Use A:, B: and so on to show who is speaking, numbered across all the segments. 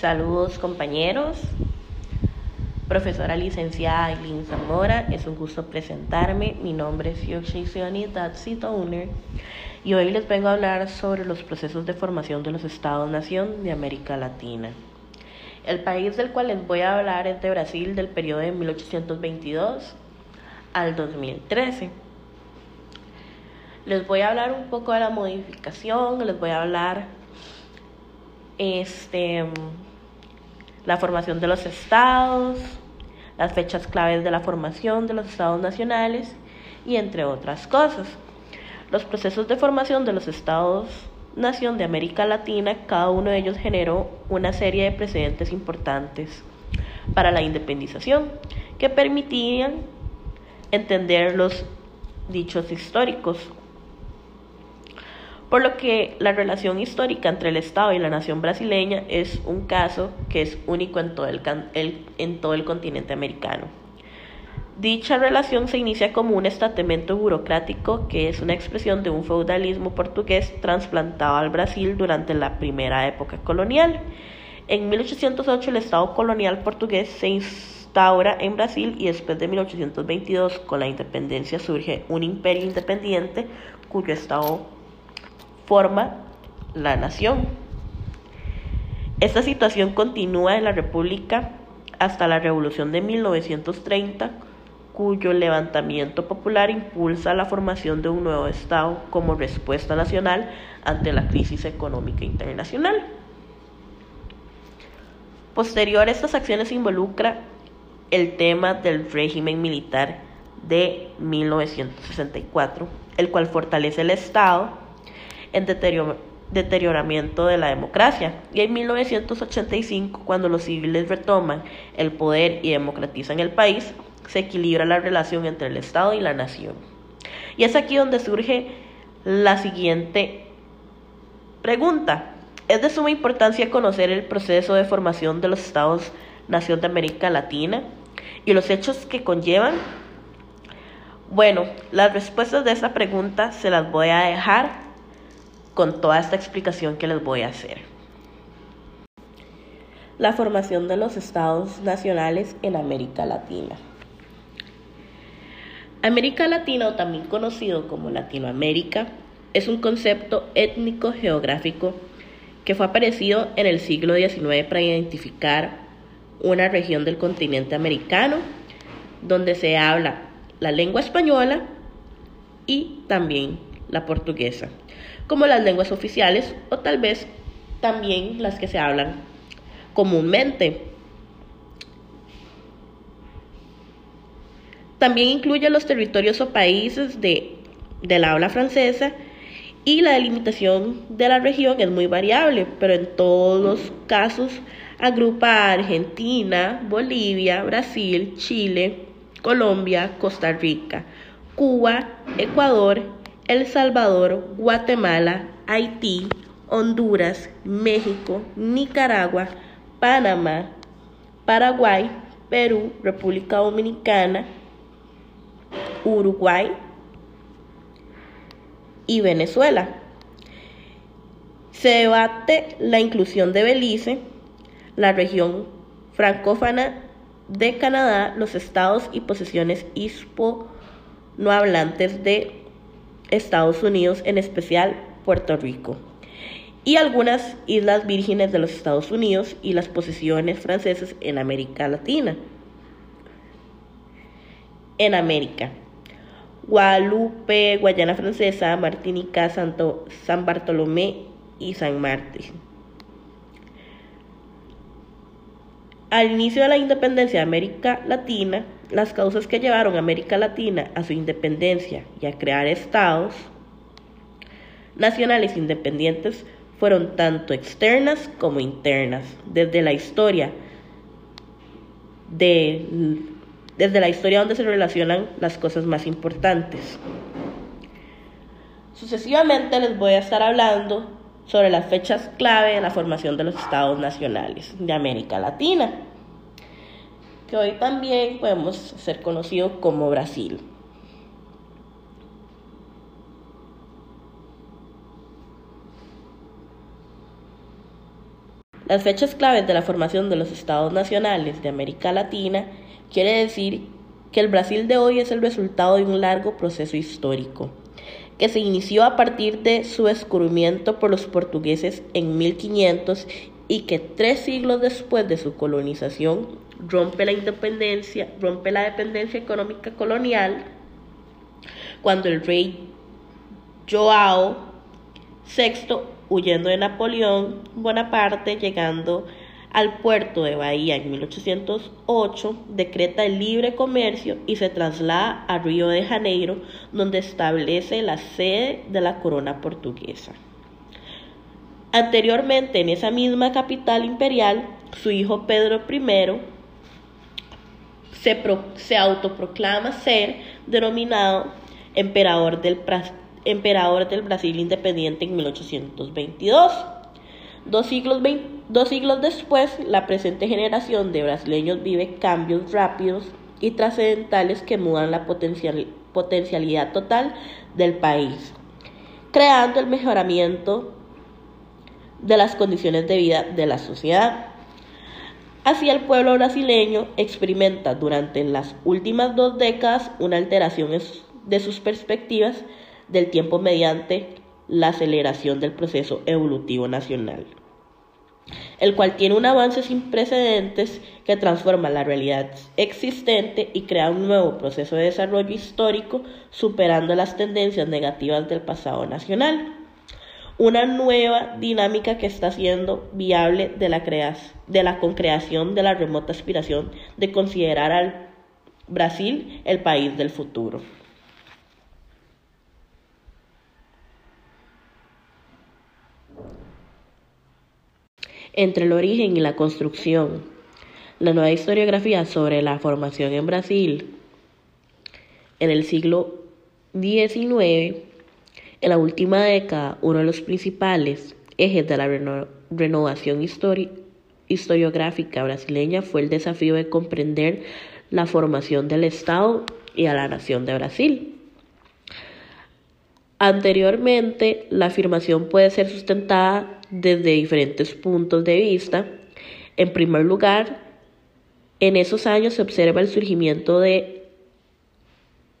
A: Saludos compañeros. Profesora licenciada Eileen Zamora, es un gusto presentarme. Mi nombre es Yoshisioni Datsi Owner y hoy les vengo a hablar sobre los procesos de formación de los Estados-Nación de América Latina. El país del cual les voy a hablar es de Brasil del periodo de 1822 al 2013. Les voy a hablar un poco de la modificación, les voy a hablar este la formación de los estados, las fechas claves de la formación de los estados nacionales y entre otras cosas. Los procesos de formación de los estados nación de América Latina, cada uno de ellos generó una serie de precedentes importantes para la independización que permitían entender los dichos históricos por lo que la relación histórica entre el Estado y la nación brasileña es un caso que es único en todo el, en todo el continente americano. Dicha relación se inicia como un estatamento burocrático que es una expresión de un feudalismo portugués trasplantado al Brasil durante la primera época colonial. En 1808 el Estado colonial portugués se instaura en Brasil y después de 1822 con la independencia surge un imperio independiente cuyo Estado forma la nación. Esta situación continúa en la República hasta la Revolución de 1930, cuyo levantamiento popular impulsa la formación de un nuevo Estado como respuesta nacional ante la crisis económica internacional. Posterior a estas acciones involucra el tema del régimen militar de 1964, el cual fortalece el Estado en deterioramiento de la democracia. Y en 1985, cuando los civiles retoman el poder y democratizan el país, se equilibra la relación entre el Estado y la nación. Y es aquí donde surge la siguiente pregunta. Es de suma importancia conocer el proceso de formación de los Estados-Nación de América Latina y los hechos que conllevan. Bueno, las respuestas de esa pregunta se las voy a dejar con toda esta explicación que les voy a hacer. La formación de los estados nacionales en América Latina. América Latina, o también conocido como Latinoamérica, es un concepto étnico geográfico que fue aparecido en el siglo XIX para identificar una región del continente americano donde se habla la lengua española y también la portuguesa como las lenguas oficiales o tal vez también las que se hablan comúnmente. También incluye los territorios o países de, la habla francesa y la delimitación de la región es muy variable, pero en todos los casos agrupa Argentina, Bolivia, Brasil, Chile, Colombia, Costa Rica, Cuba, Ecuador, el Salvador, Guatemala, Haití, Honduras, México, Nicaragua, Panamá, Paraguay, Perú, República Dominicana, Uruguay y Venezuela. Se debate la inclusión de Belice, la región francófona de Canadá, los estados y posesiones hispanohablantes de Estados Unidos, en especial Puerto Rico, y algunas islas vírgenes de los Estados Unidos y las posesiones francesas en América Latina. En América, Guadalupe, Guayana Francesa, Martinica, Santo, San Bartolomé y San Martín. Al inicio de la independencia de América Latina, las causas que llevaron a América Latina a su independencia y a crear estados nacionales independientes fueron tanto externas como internas. Desde la historia desde la historia donde se relacionan las cosas más importantes. Sucesivamente les voy a estar hablando sobre las fechas clave en la formación de los estados nacionales de América Latina que hoy también podemos ser conocido como Brasil. Las fechas claves de la formación de los estados nacionales de América Latina quiere decir que el Brasil de hoy es el resultado de un largo proceso histórico que se inició a partir de su descubrimiento por los portugueses en 1500 y que tres siglos después de su colonización rompe la independencia, rompe la dependencia económica colonial cuando el rey Joao VI, huyendo de Napoleón Bonaparte, llegando al puerto de Bahía en 1808, decreta el libre comercio y se traslada a Río de Janeiro, donde establece la sede de la corona portuguesa. Anteriormente, en esa misma capital imperial, su hijo Pedro I se, autoproclama ser denominado emperador del, Brasil independiente en 1822. Dos siglos, dos siglos después, la presente generación de brasileños vive cambios rápidos y trascendentales que mudan la potencialidad total del país, creando el mejoramiento de las condiciones de vida de la sociedad. Así el pueblo brasileño experimenta durante las últimas dos décadas una alteración de sus perspectivas del tiempo mediante la aceleración del proceso evolutivo nacional, el cual tiene un avance sin precedentes que transforma la realidad existente y crea un nuevo proceso de desarrollo histórico superando las tendencias negativas del pasado nacional una nueva dinámica que está siendo viable de la, de la concreación de la remota aspiración de considerar al Brasil el país del futuro. Entre el origen y la construcción, la nueva historiografía sobre la formación en Brasil en el siglo XIX en la última década, uno de los principales ejes de la renovación historiográfica brasileña fue el desafío de comprender la formación del Estado y a la nación de Brasil. Anteriormente, la afirmación puede ser sustentada desde diferentes puntos de vista. En primer lugar, en esos años se observa el surgimiento de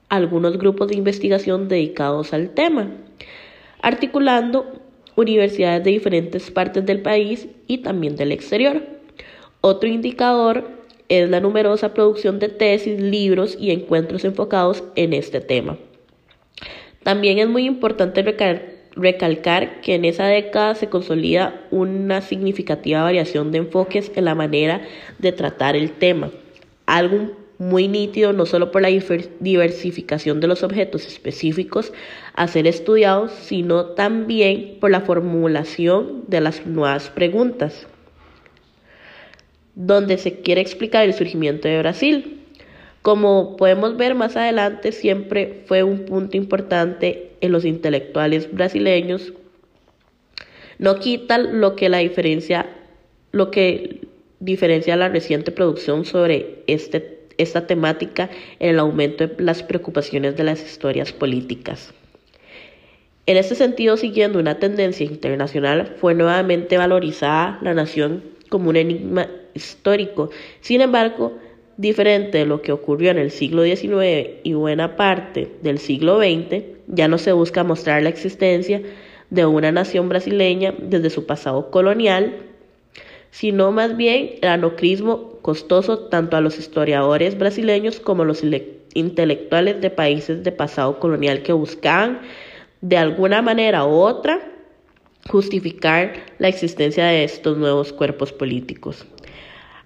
A: algunos grupos de investigación dedicados al tema, articulando universidades de diferentes partes del país y también del exterior. Otro indicador es la numerosa producción de tesis, libros y encuentros enfocados en este tema. También es muy importante recalcar que en esa década se consolida una significativa variación de enfoques en la manera de tratar el tema, muy nítido no solo por la diversificación de los objetos específicos a ser estudiados, sino también por la formulación de las nuevas preguntas, donde se quiere explicar el surgimiento de Brasil. Como podemos ver más adelante, siempre fue un punto importante en los intelectuales brasileños. No quita lo que la diferencia, lo que diferencia la reciente producción sobre este tema esta temática en el aumento de las preocupaciones de las historias políticas. En este sentido, siguiendo una tendencia internacional, fue nuevamente valorizada la nación como un enigma histórico. Sin embargo, diferente de lo que ocurrió en el siglo XIX y buena parte del siglo XX, ya no se busca mostrar la existencia de una nación brasileña desde su pasado colonial, sino más bien el anocrismo costoso tanto a los historiadores brasileños como a los intelectuales de países de pasado colonial que buscaban de alguna manera u otra justificar la existencia de estos nuevos cuerpos políticos.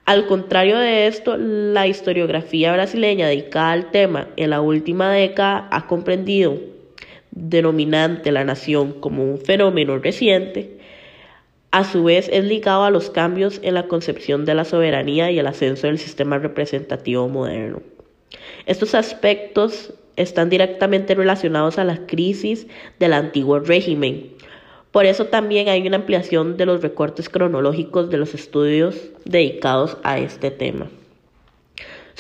A: Al contrario de esto, la historiografía brasileña dedicada al tema en la última década ha comprendido denominante la nación como un fenómeno reciente a su vez es ligado a los cambios en la concepción de la soberanía y el ascenso del sistema representativo moderno. Estos aspectos están directamente relacionados a la crisis del antiguo régimen. Por eso también hay una ampliación de los recortes cronológicos de los estudios dedicados a este tema.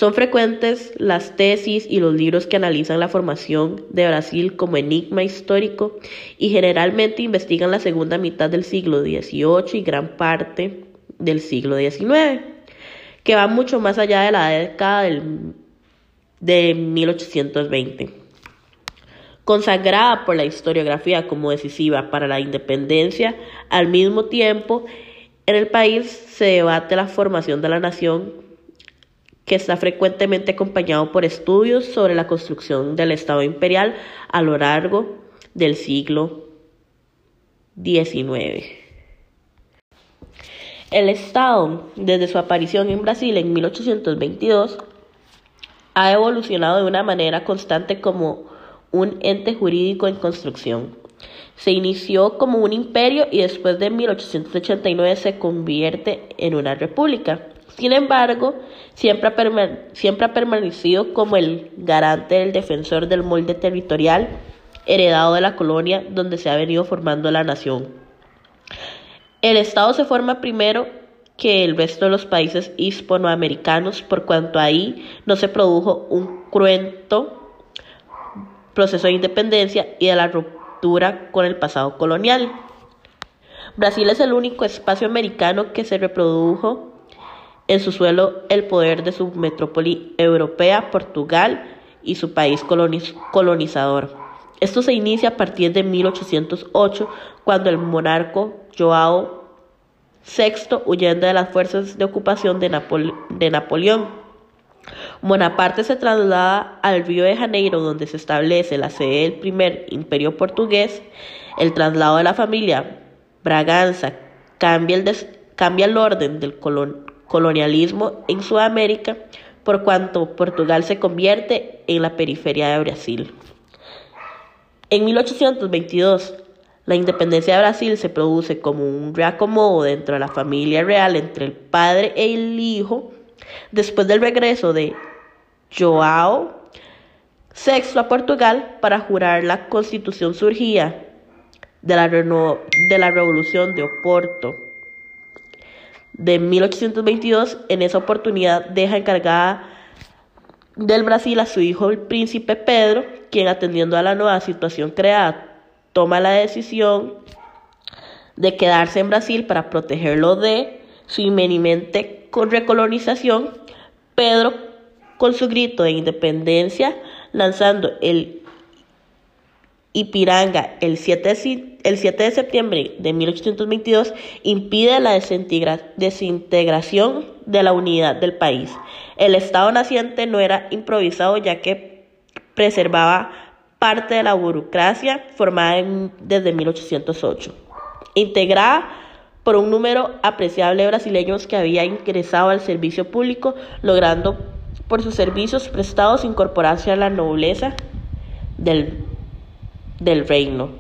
A: Son frecuentes las tesis y los libros que analizan la formación de Brasil como enigma histórico y generalmente investigan la segunda mitad del siglo XVIII y gran parte del siglo XIX, que va mucho más allá de la década del, de 1820. Consagrada por la historiografía como decisiva para la independencia, al mismo tiempo en el país se debate la formación de la nación que está frecuentemente acompañado por estudios sobre la construcción del Estado imperial a lo largo del siglo XIX. El Estado, desde su aparición en Brasil en 1822, ha evolucionado de una manera constante como un ente jurídico en construcción. Se inició como un imperio y después de 1889 se convierte en una república. Sin embargo, siempre ha, permanecido como el garante del defensor del molde territorial heredado de la colonia donde se ha venido formando la nación. El Estado se forma primero que el resto de los países hispanoamericanos, por cuanto ahí no se produjo un cruento proceso de independencia y de la ruptura con el pasado colonial. Brasil es el único espacio americano que se reprodujo en su suelo el poder de su metrópoli europea, Portugal y su país colonizador. Esto se inicia a partir de 1808, cuando el monarca Joao VI, huyendo de las fuerzas de ocupación de, Napoleón, Bonaparte se traslada al Río de Janeiro, donde se establece la sede del primer imperio portugués. El traslado de la familia Braganza cambia el, cambia el orden del colonialismo en Sudamérica, por cuanto Portugal se convierte en la periferia de Brasil. En 1822, la independencia de Brasil se produce como un reacomodo dentro de la familia real entre el padre y el hijo, después del regreso de Joao VI a Portugal para jurar la constitución surgida de la, de la Revolución de Oporto de 1822. En esa oportunidad deja encargada del Brasil a su hijo el príncipe Pedro, quien atendiendo a la nueva situación creada, toma la decisión de quedarse en Brasil para protegerlo de su inminente recolonización. Pedro, con su grito de independencia, lanzando el Ipiranga el 7, el 7 de septiembre de 1822, impide la desintegración de la unidad del país. El Estado naciente no era improvisado ya que preservaba parte de la burocracia formada desde 1808, integrada por un número apreciable de brasileños que había ingresado al servicio público, logrando por sus servicios prestados incorporarse a la nobleza del, del reino.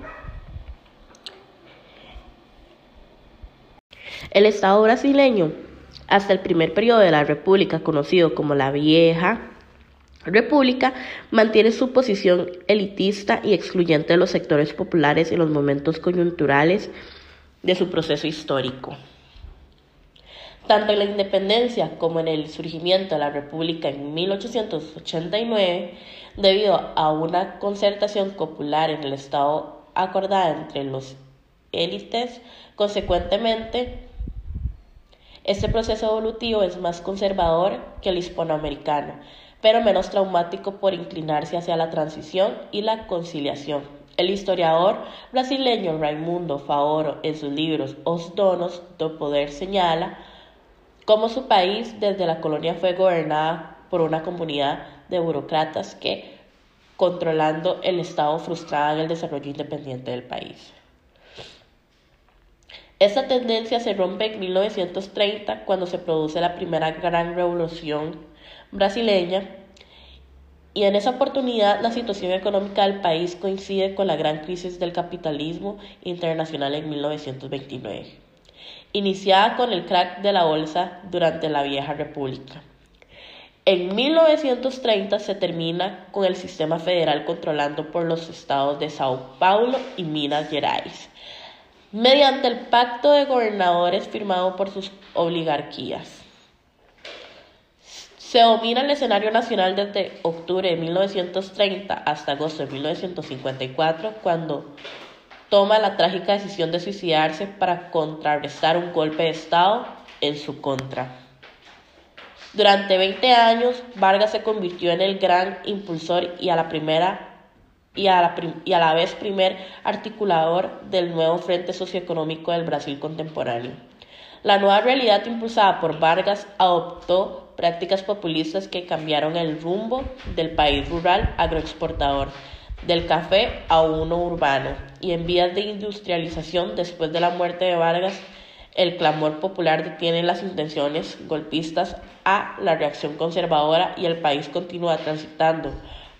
A: El Estado brasileño, hasta el primer periodo de la República, conocido como la Vieja República, mantiene su posición elitista y excluyente de los sectores populares en los momentos coyunturales de su proceso histórico. Tanto en la independencia como en el surgimiento de la República en 1889, debido a una concertación popular en el Estado acordada entre los élites, consecuentemente, este proceso evolutivo es más conservador que el hispanoamericano, pero menos traumático por inclinarse hacia la transición y la conciliación. El historiador brasileño Raimundo Faoro en sus libros Os Donos do Poder señala cómo su país desde la colonia fue gobernada por una comunidad de burócratas que, controlando el Estado, frustraban el desarrollo independiente del país. Esta tendencia se rompe en 1930 cuando se produce la primera gran revolución brasileña y en esa oportunidad la situación económica del país coincide con la gran crisis del capitalismo internacional en 1929, iniciada con el crack de la bolsa durante la vieja república. En 1930 se termina con el sistema federal controlando por los estados de Sao Paulo y Minas Gerais mediante el pacto de gobernadores firmado por sus oligarquías. Se domina el escenario nacional desde octubre de 1930 hasta agosto de 1954, cuando toma la trágica decisión de suicidarse para contrarrestar un golpe de Estado en su contra. Durante 20 años, Vargas se convirtió en el gran impulsor y a la primera y a, la y a la vez primer articulador del nuevo frente socioeconómico del Brasil contemporáneo. La nueva realidad impulsada por Vargas adoptó prácticas populistas que cambiaron el rumbo del país rural agroexportador, del café a uno urbano, y en vías de industrialización después de la muerte de Vargas, el clamor popular detiene las intenciones golpistas a la reacción conservadora y el país continúa transitando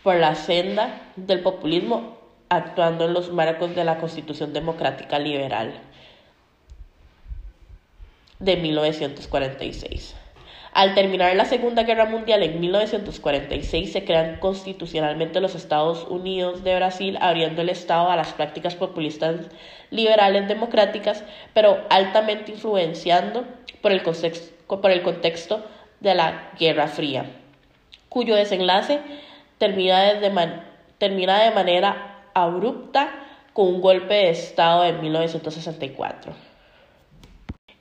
A: por la senda del populismo actuando en los marcos de la Constitución Democrática Liberal de 1946. Al terminar la Segunda Guerra Mundial en 1946 se crean constitucionalmente los Estados Unidos de Brasil, abriendo el Estado a las prácticas populistas liberales democráticas, pero altamente influenciando por el, contexto de la Guerra Fría, cuyo desenlace termina, termina de manera abrupta con un golpe de Estado en 1964.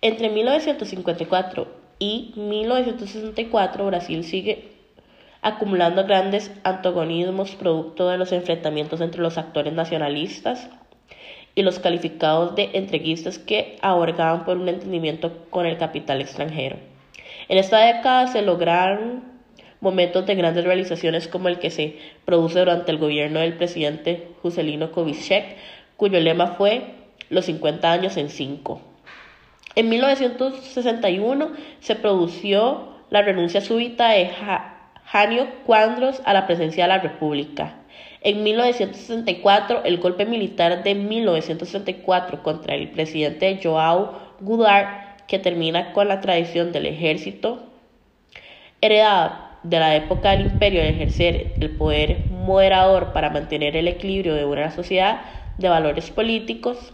A: Entre 1954 y 1964 Brasil sigue acumulando grandes antagonismos producto de los enfrentamientos entre los actores nacionalistas y los calificados de entreguistas que ahorgaban por un entendimiento con el capital extranjero. En esta década se lograron momentos de grandes realizaciones como el que se produce durante el gobierno del presidente Juscelino Kubitschek, cuyo lema fue los 50 años en 5. En 1961 se produjo la renuncia súbita de Janio Cuadros a la presidencia de la República. En 1964, el golpe militar de 1964 contra el presidente Joao Goulart, que termina con la tradición del ejército heredada de la época del imperio de ejercer el poder moderador para mantener el equilibrio de una sociedad de valores políticos.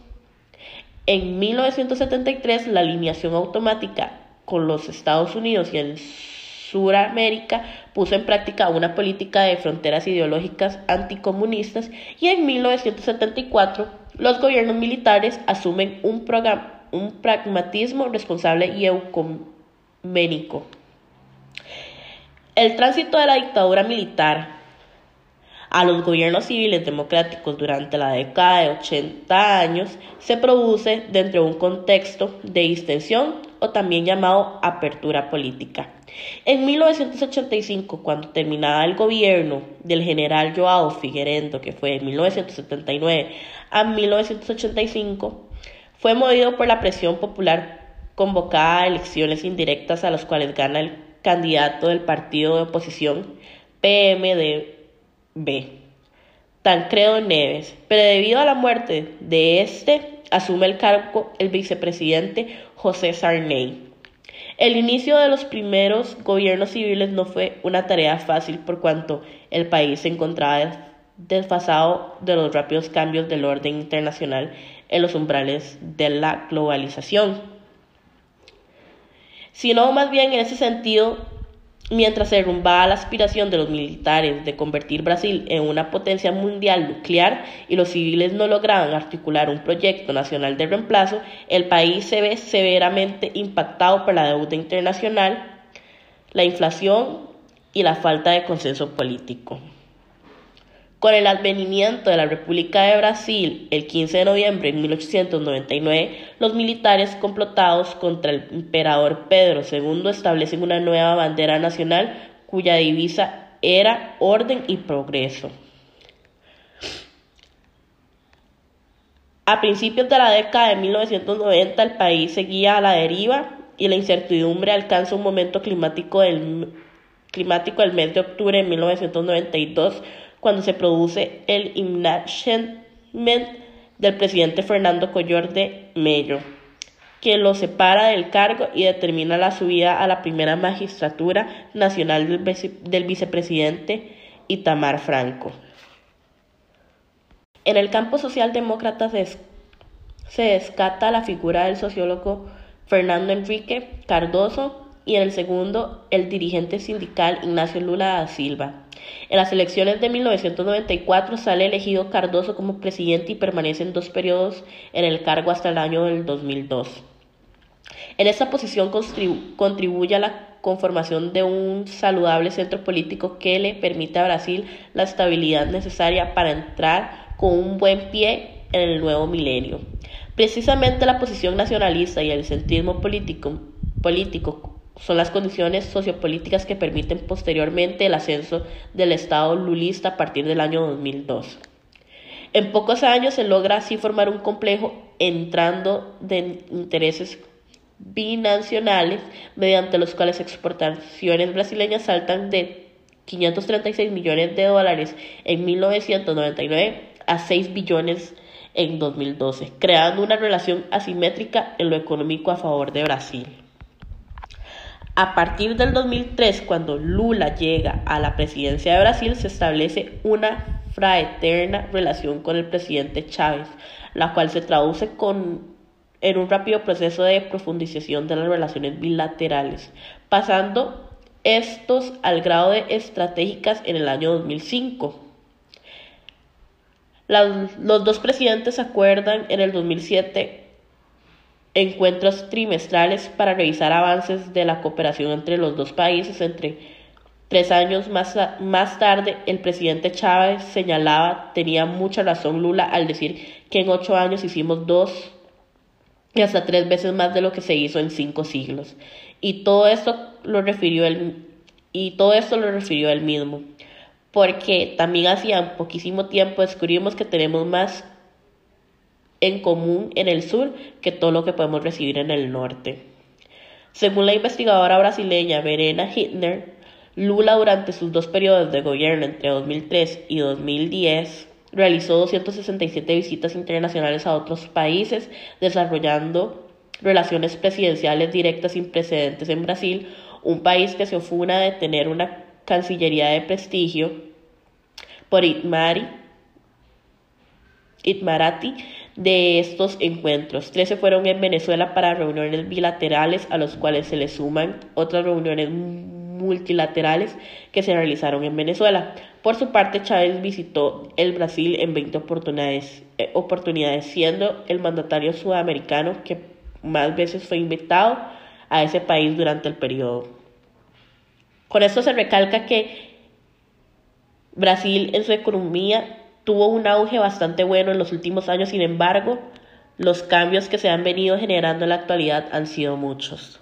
A: En 1973, la alineación automática con los Estados Unidos y en Suramérica puso en práctica una política de fronteras ideológicas anticomunistas y en 1974 los gobiernos militares asumen un, un pragmatismo responsable y ecuménico. El tránsito de la dictadura militar a los gobiernos civiles democráticos durante la década de 80 años se produce dentro de un contexto de distensión o también llamado apertura política. En 1985, cuando terminaba el gobierno del general Joao Figueiredo, que fue de 1979 a 1985, fue movido por la presión popular convocada a elecciones indirectas a las cuales gana el candidato del partido de oposición PMDB, Tancredo Neves, pero debido a la muerte de este, asume el cargo el vicepresidente José Sarney. El inicio de los primeros gobiernos civiles no fue una tarea fácil por cuanto el país se encontraba desfasado de los rápidos cambios del orden internacional en los umbrales de la globalización sino más bien en ese sentido, mientras se derrumbaba la aspiración de los militares de convertir Brasil en una potencia mundial nuclear y los civiles no lograban articular un proyecto nacional de reemplazo, el país se ve severamente impactado por la deuda internacional, la inflación y la falta de consenso político. Con el advenimiento de la República de Brasil el 15 de noviembre de 1899, los militares complotados contra el emperador Pedro II establecen una nueva bandera nacional cuya divisa era orden y progreso. A principios de la década de 1990 el país seguía a la deriva y la incertidumbre alcanza un momento climático del, climático el mes de octubre de 1992 cuando se produce el impeachment del presidente Fernando Collor de Mello, que lo separa del cargo y determina la subida a la primera magistratura nacional del, vicepresidente Itamar Franco. En el campo socialdemócrata se, se descata la figura del sociólogo Fernando Enrique Cardoso y en el segundo el dirigente sindical Ignacio Lula da Silva. En las elecciones de 1994 sale elegido Cardoso como presidente y permanece en dos periodos en el cargo hasta el año del 2002. En esta posición contribuye a la conformación de un saludable centro político que le permite a Brasil la estabilidad necesaria para entrar con un buen pie en el nuevo milenio. Precisamente la posición nacionalista y el centrismo político, político son las condiciones sociopolíticas que permiten posteriormente el ascenso del Estado lulista a partir del año 2002. En pocos años se logra así formar un complejo entrando de intereses binacionales mediante los cuales exportaciones brasileñas saltan de 536 millones de dólares en 1999 a 6 billones en 2012, creando una relación asimétrica en lo económico a favor de Brasil. A partir del 2003, cuando Lula llega a la presidencia de Brasil, se establece una fraterna relación con el presidente Chávez, la cual se traduce con, en un rápido proceso de profundización de las relaciones bilaterales, pasando estos al grado de estratégicas en el año 2005. los dos presidentes acuerdan en el 2007 encuentros trimestrales para revisar avances de la cooperación entre los dos países. Entre tres años más, más tarde, el presidente Chávez señalaba, tenía mucha razón Lula al decir que en ocho años hicimos dos y hasta tres veces más de lo que se hizo en cinco siglos. Y todo esto lo refirió él, y todo esto lo refirió él mismo, porque también hacía poquísimo tiempo descubrimos que tenemos más en común en el sur que todo lo que podemos recibir en el norte. Según la investigadora brasileña Verena Hittner, Lula durante sus dos periodos de gobierno entre 2003 y 2010 realizó 267 visitas internacionales a otros países, desarrollando relaciones presidenciales directas sin precedentes en Brasil, un país que se ofuna de tener una cancillería de prestigio por Itmari, Itmarati de estos encuentros. Trece fueron en Venezuela para reuniones bilaterales, a los cuales se le suman otras reuniones multilaterales que se realizaron en Venezuela. Por su parte, Chávez visitó el Brasil en 20 oportunidades, eh, oportunidades, siendo el mandatario sudamericano que más veces fue invitado a ese país durante el periodo. Con esto se recalca que Brasil en su economía tuvo un auge bastante bueno en los últimos años, sin embargo, los cambios que se han venido generando en la actualidad han sido muchos.